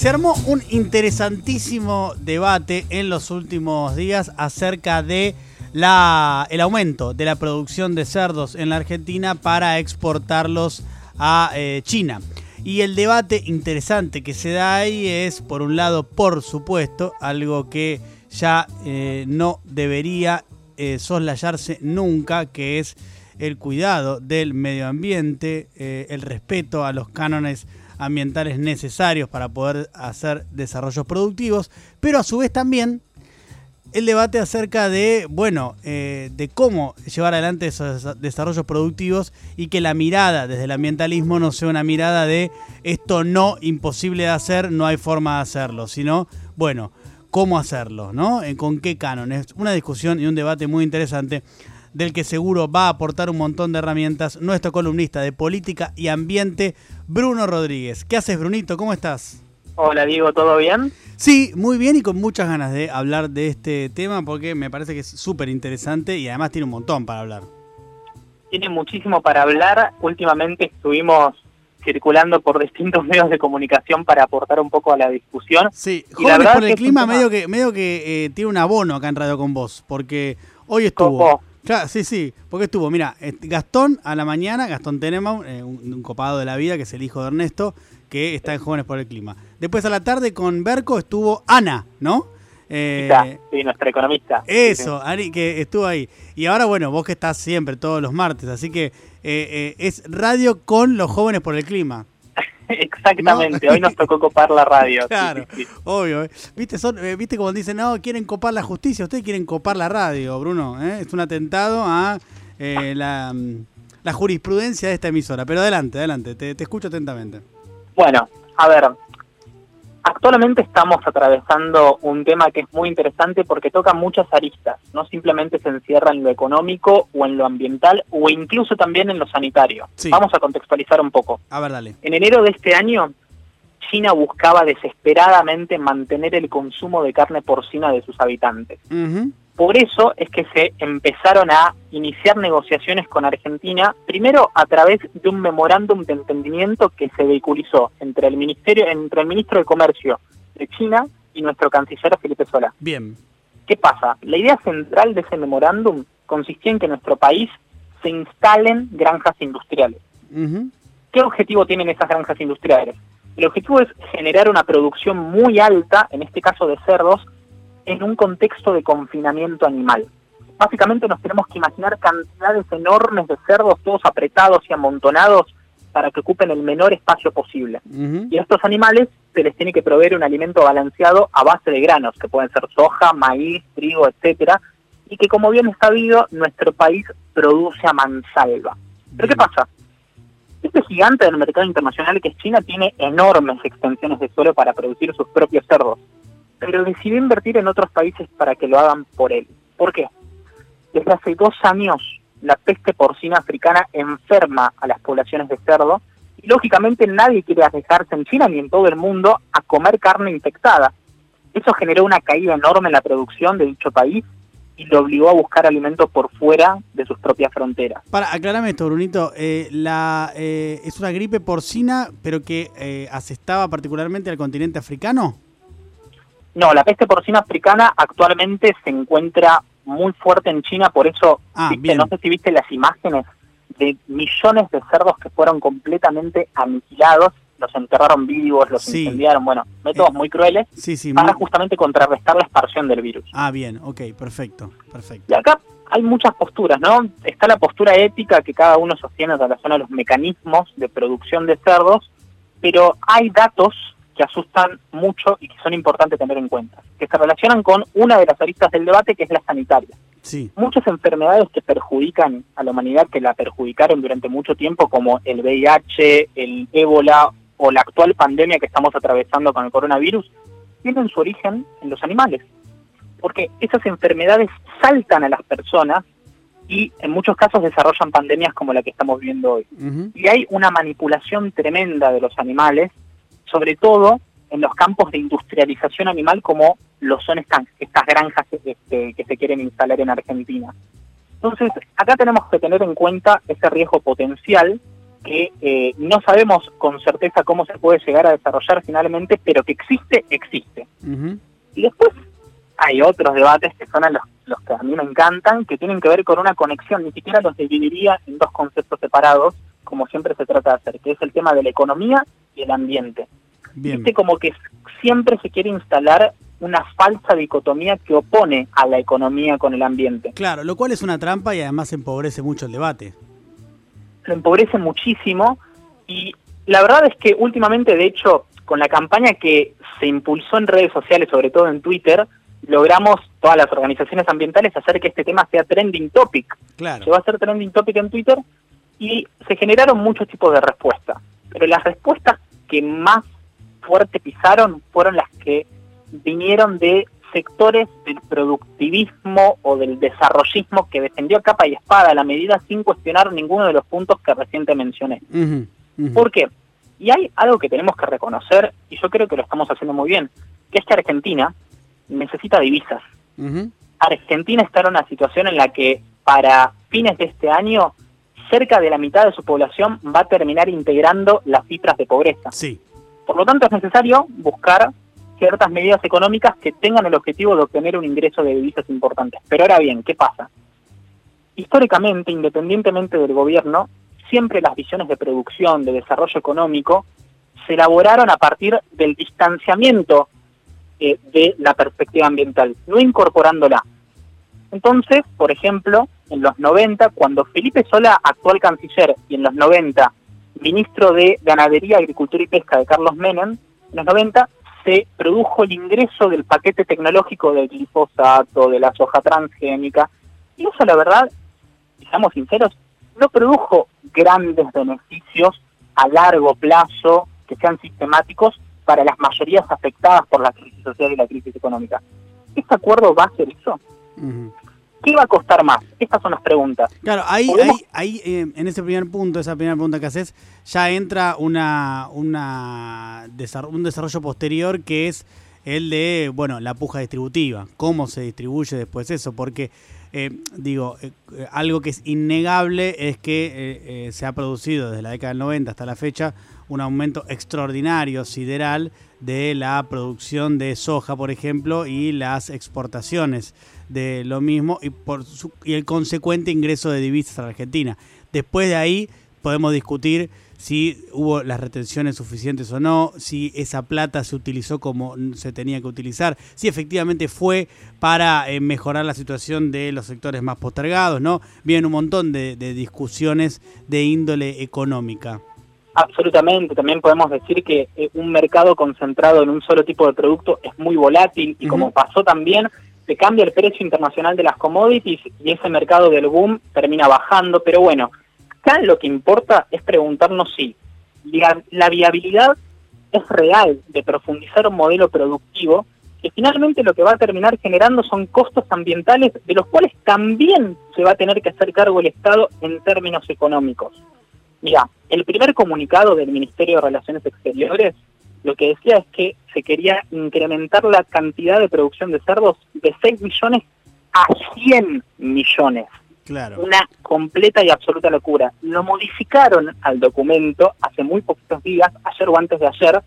Se armó un interesantísimo debate en los últimos días acerca de la, el aumento de la producción de cerdos en la Argentina para exportarlos a eh, China. Y el debate interesante que se da ahí es, por un lado, por supuesto, algo que ya eh, no debería eh, soslayarse nunca, que es el cuidado del medio ambiente, el respeto a los cánones ambientales necesarios para poder hacer desarrollos productivos, pero a su vez también el debate acerca de, bueno, eh, de cómo llevar adelante esos desarrollos productivos y que la mirada desde el ambientalismo no sea una mirada de esto no imposible de hacer, no hay forma de hacerlo, sino, bueno, cómo hacerlo, ¿no? Eh, ¿Con qué canon? Es una discusión y un debate muy interesante del que seguro va a aportar un montón de herramientas nuestro columnista de política y ambiente, Bruno Rodríguez. ¿Qué haces, Brunito? ¿Cómo estás? Hola, Diego, ¿todo bien? Sí, muy bien y con muchas ganas de hablar de este tema porque me parece que es súper interesante y además tiene un montón para hablar. Tiene muchísimo para hablar. Últimamente estuvimos circulando por distintos medios de comunicación para aportar un poco a la discusión. Sí, Jóvenes por el Clima medio que, medio que eh, tiene un abono acá en Radio con Vos, porque hoy estuvo... Claro, sí, sí, porque estuvo, mira, Gastón a la mañana, Gastón Tenema, eh, un, copado de la vida, que es el hijo de Ernesto, que está en Jóvenes por el Clima. Después a la tarde con Berco estuvo Ana, ¿no? Eh, sí, nuestra economista. Eso, Ari, que estuvo ahí. Y ahora, bueno, vos que estás siempre, todos los martes, así que eh, es radio con los Jóvenes por el Clima. Exactamente, hoy nos tocó copar la radio. Claro, obvio. ¿eh? ¿Viste, son, eh, ¿Viste como dicen, no, quieren copar la justicia? Ustedes quieren copar la radio, Bruno. ¿eh? Es un atentado a la, la, jurisprudencia de esta emisora. Pero adelante, adelante, te, te escucho atentamente. Bueno, a ver, Actualmente estamos atravesando un tema que es muy interesante porque toca muchas aristas, no simplemente se encierra en lo económico o en lo ambiental o incluso también en lo sanitario. Vamos a contextualizar un poco. A ver, dale. En enero de este año, China buscaba desesperadamente mantener el consumo de carne porcina de sus habitantes. Por eso es que se empezaron a iniciar negociaciones con Argentina, primero a través de un memorándum de entendimiento que se vehiculizó entre el ministerio, entre el ministro de Comercio de China y nuestro canciller Felipe Sola. Bien. ¿Qué pasa? La idea central de ese memorándum consistía en que en nuestro país se instalen granjas industriales. ¿Qué objetivo tienen esas granjas industriales? El objetivo es generar una producción muy alta, en este caso de cerdos, en un contexto de confinamiento animal. Básicamente nos tenemos que imaginar cantidades enormes de cerdos todos apretados y amontonados para que ocupen el menor espacio posible. Y a estos animales se les tiene que proveer un alimento balanceado a base de granos, que pueden ser soja, maíz, trigo, etcétera, y que como bien está sabido, nuestro país produce a mansalva. Pero ¿qué pasa? Este gigante del mercado internacional que es China tiene enormes extensiones de suelo para producir sus propios cerdos pero decidió invertir en otros países para que lo hagan por él. ¿Por qué? Desde hace dos años la peste porcina africana enferma a las poblaciones de cerdo y lógicamente nadie quiere arriesgarse en China ni en todo el mundo a comer carne infectada. Eso generó una caída enorme en la producción de dicho país y lo obligó a buscar alimento por fuera de sus propias fronteras. Para, aclarame esto, Brunito. Eh, la, eh, ¿Es una gripe porcina, pero que eh, asestaba particularmente al continente africano? No, la peste porcina africana actualmente se encuentra muy fuerte en China, por eso, ah, no sé si viste las imágenes de millones de cerdos que fueron completamente aniquilados, los enterraron vivos, los incendiaron, bueno, métodos eh, muy crueles para justamente contrarrestar la expansión del virus. Ah, bien, ok, perfecto, perfecto. Y acá hay muchas posturas, ¿no? Está la postura ética que cada uno sostiene en relación a los mecanismos de producción de cerdos, pero hay datos que asustan mucho y que son importantes tener en cuenta, que se relacionan con una de las aristas del debate, que es la sanitaria. Sí. Muchas enfermedades que perjudican a la humanidad, que la perjudicaron durante mucho tiempo, como el VIH, el ébola o la actual pandemia que estamos atravesando con el coronavirus, tienen su origen en los animales. Porque esas enfermedades saltan a las personas y en muchos casos desarrollan pandemias como la que estamos viendo hoy. Y hay una manipulación tremenda de los animales sobre todo en los campos de industrialización animal como lo son estas, estas granjas que, que, se quieren instalar en Argentina. Entonces, acá tenemos que tener en cuenta ese riesgo potencial que eh, no sabemos con certeza cómo se puede llegar a desarrollar finalmente, pero que existe, existe. Y después hay otros debates que son los, los que a mí me encantan, que tienen que ver con una conexión, ni siquiera los dividiría en dos conceptos separados, como siempre se trata de hacer, que es el tema de la economía y el ambiente. Viste como que siempre se quiere instalar una falsa dicotomía que opone a la economía con el ambiente. Claro, lo cual es una trampa y además empobrece mucho el debate. Lo empobrece muchísimo y la verdad es que últimamente, de hecho, con la campaña que se impulsó en redes sociales, sobre todo en Twitter, logramos todas las organizaciones ambientales hacer que este tema sea trending topic. Claro. va a ser trending topic en Twitter y se generaron muchos tipos de respuestas. Pero las respuestas que más fuerte pisaron fueron las que vinieron de sectores del productivismo o del desarrollismo que defendió a capa y espada la medida sin cuestionar ninguno de los puntos que reciente mencioné. ¿Por qué? Y hay algo que tenemos que reconocer, y yo creo que lo estamos haciendo muy bien, que es que Argentina necesita divisas. Argentina está en una situación en la que para fines de este año cerca de la mitad de su población va a terminar integrando las cifras de pobreza. Sí. Por lo tanto, es necesario buscar ciertas medidas económicas que tengan el objetivo de obtener un ingreso de divisas importantes. Pero ahora bien, ¿qué pasa? Históricamente, independientemente del gobierno, siempre las visiones de producción, de desarrollo económico, se elaboraron a partir del distanciamiento eh, de la perspectiva ambiental, no incorporándola. Entonces, por ejemplo, en los 90, cuando Felipe Sola, actual canciller, y en los 90, ministro de Ganadería, Agricultura y Pesca de Carlos Menem, en los 90 se produjo el ingreso del paquete tecnológico del glifosato, de la soja transgénica, y eso la verdad, seamos sinceros, no produjo grandes beneficios a largo plazo que sean sistemáticos para las mayorías afectadas por la crisis social y la crisis económica. ¿Este acuerdo va a ser eso? ¿Qué va a costar más? Estas son las preguntas. Claro, ahí, ahí, eh, en ese primer punto, esa primera pregunta que haces, ya entra una, una un desarrollo posterior que es el de, bueno, la puja distributiva. ¿Cómo se distribuye después eso? Porque, eh, digo, eh, algo que es innegable es que se ha producido desde la década del 90 hasta la fecha un aumento extraordinario, sideral, de la producción de soja, por ejemplo, y las exportaciones de lo mismo y, el consecuente ingreso de divisas a la Argentina. Después de ahí podemos discutir si hubo las retenciones suficientes o no, si esa plata se utilizó como se tenía que utilizar, si efectivamente fue para eh, mejorar la situación de los sectores más postergados, ¿no? Vienen un montón de discusiones de índole económica. Absolutamente, también podemos decir que eh, un mercado concentrado en un solo tipo de producto es muy volátil y como pasó también, se cambia el precio internacional de las commodities y ese mercado del boom termina bajando, pero bueno, acá lo que importa es preguntarnos si la, viabilidad es real de profundizar un modelo productivo que finalmente lo que va a terminar generando son costos ambientales de los cuales también se va a tener que hacer cargo el Estado en términos económicos. Mira, el primer comunicado del Ministerio de Relaciones Exteriores lo que decía es que se quería incrementar la cantidad de producción de cerdos de 6 millones a 100 millones. Claro. Una completa y absoluta locura. Lo modificaron al documento hace muy poquitos días, ayer o antes de ayer,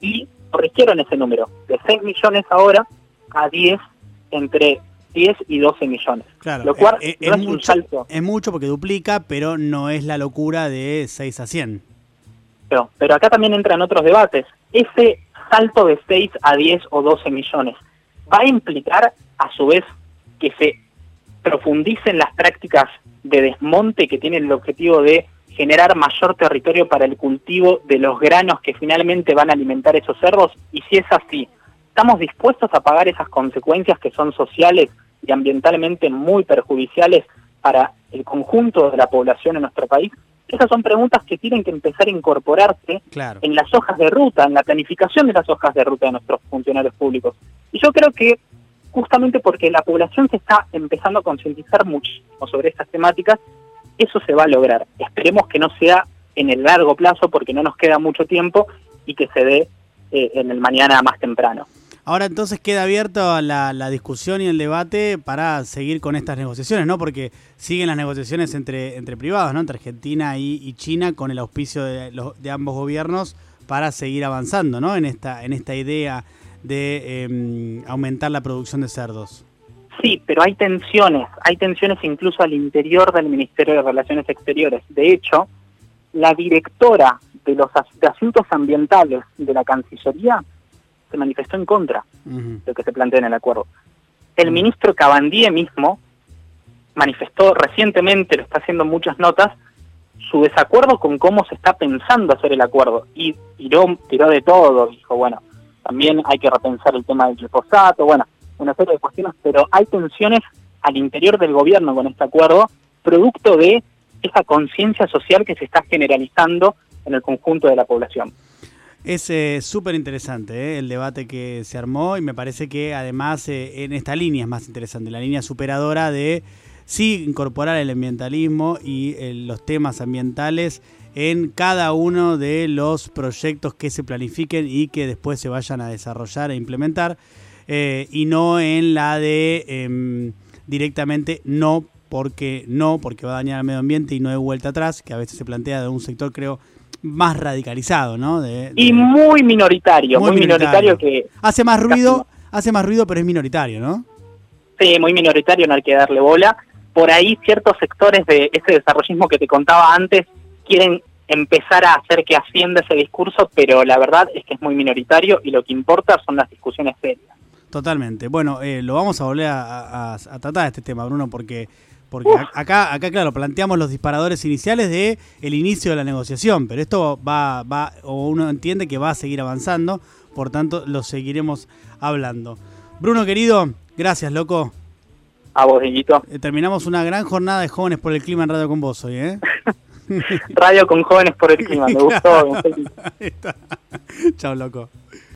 y corrigieron ese número, de 6 millones ahora a 10 entre 10 y 12 millones. Claro, lo cual eh, eh, es, mucho, Es mucho porque duplica, pero no es la locura de 6 a 100. Pero, pero acá también entran otros debates. Ese salto de 6 a 10 o 12 millones va a implicar, a su vez, que se profundicen las prácticas de desmonte que tienen el objetivo de generar mayor territorio para el cultivo de los granos que finalmente van a alimentar esos cerdos? Y si es así, ¿Estamos dispuestos a pagar esas consecuencias que son sociales y ambientalmente muy perjudiciales para el conjunto de la población en nuestro país? Esas son preguntas que tienen que empezar a incorporarse en las hojas de ruta, en la planificación de las hojas de ruta de nuestros funcionarios públicos. Y yo creo que justamente porque la población se está empezando a concientizar muchísimo sobre estas temáticas, eso se va a lograr. Esperemos que no sea en el largo plazo porque no nos queda mucho tiempo y que se dé eh, en el mañana más temprano. Ahora entonces queda abierta la, la, discusión y el debate para seguir con estas negociaciones, ¿no? Porque siguen las negociaciones entre, entre privados, ¿no? Entre Argentina y, China con el auspicio de, los, de ambos gobiernos para seguir avanzando, ¿no? En esta, en esta idea de em, aumentar la producción de cerdos. Sí, pero hay tensiones, hay tensiones incluso al interior del Ministerio de Relaciones Exteriores. De hecho, la directora de los asuntos ambientales de la Cancillería se manifestó en contra de lo que se plantea en el acuerdo. El ministro Cabandie mismo manifestó recientemente, lo está haciendo muchas notas, su desacuerdo con cómo se está pensando hacer el acuerdo. Y tiró, tiró de todo, dijo, bueno, también hay que repensar el tema del glifosato, bueno, una serie de cuestiones, pero hay tensiones al interior del gobierno con este acuerdo, producto de esa conciencia social que se está generalizando en el conjunto de la población. Es eh, súper interesante eh, el debate que se armó y me parece que además eh, en esta línea es más interesante, la línea superadora de sí incorporar el ambientalismo y los temas ambientales en cada uno de los proyectos que se planifiquen y que después se vayan a desarrollar e implementar y no en la de em, directamente no porque no, porque va a dañar al medio ambiente y no hay vuelta atrás, que a veces se plantea de un sector creo más radicalizado, ¿no? Y muy minoritario, muy, minoritario. que... Hace más ruido, hace más ruido, pero es minoritario, ¿no? Sí, muy minoritario, no hay que darle bola. Por ahí ciertos sectores de ese desarrollismo que te contaba antes quieren empezar a hacer que ascienda ese discurso, pero la verdad es que es muy minoritario y lo que importa son las discusiones serias. Totalmente. Bueno, eh, lo vamos a volver a, a tratar este tema, Bruno, porque porque acá, acá, claro, planteamos los disparadores iniciales de el inicio de la negociación, pero esto va, va, o uno entiende que va a seguir avanzando, por tanto lo seguiremos hablando. Bruno, querido, gracias, loco. A vos, Guillito. Eh, terminamos una gran jornada de jóvenes por el clima en Radio con vos hoy, ¿eh? Radio con jóvenes por el clima, me gustó. Chao, loco.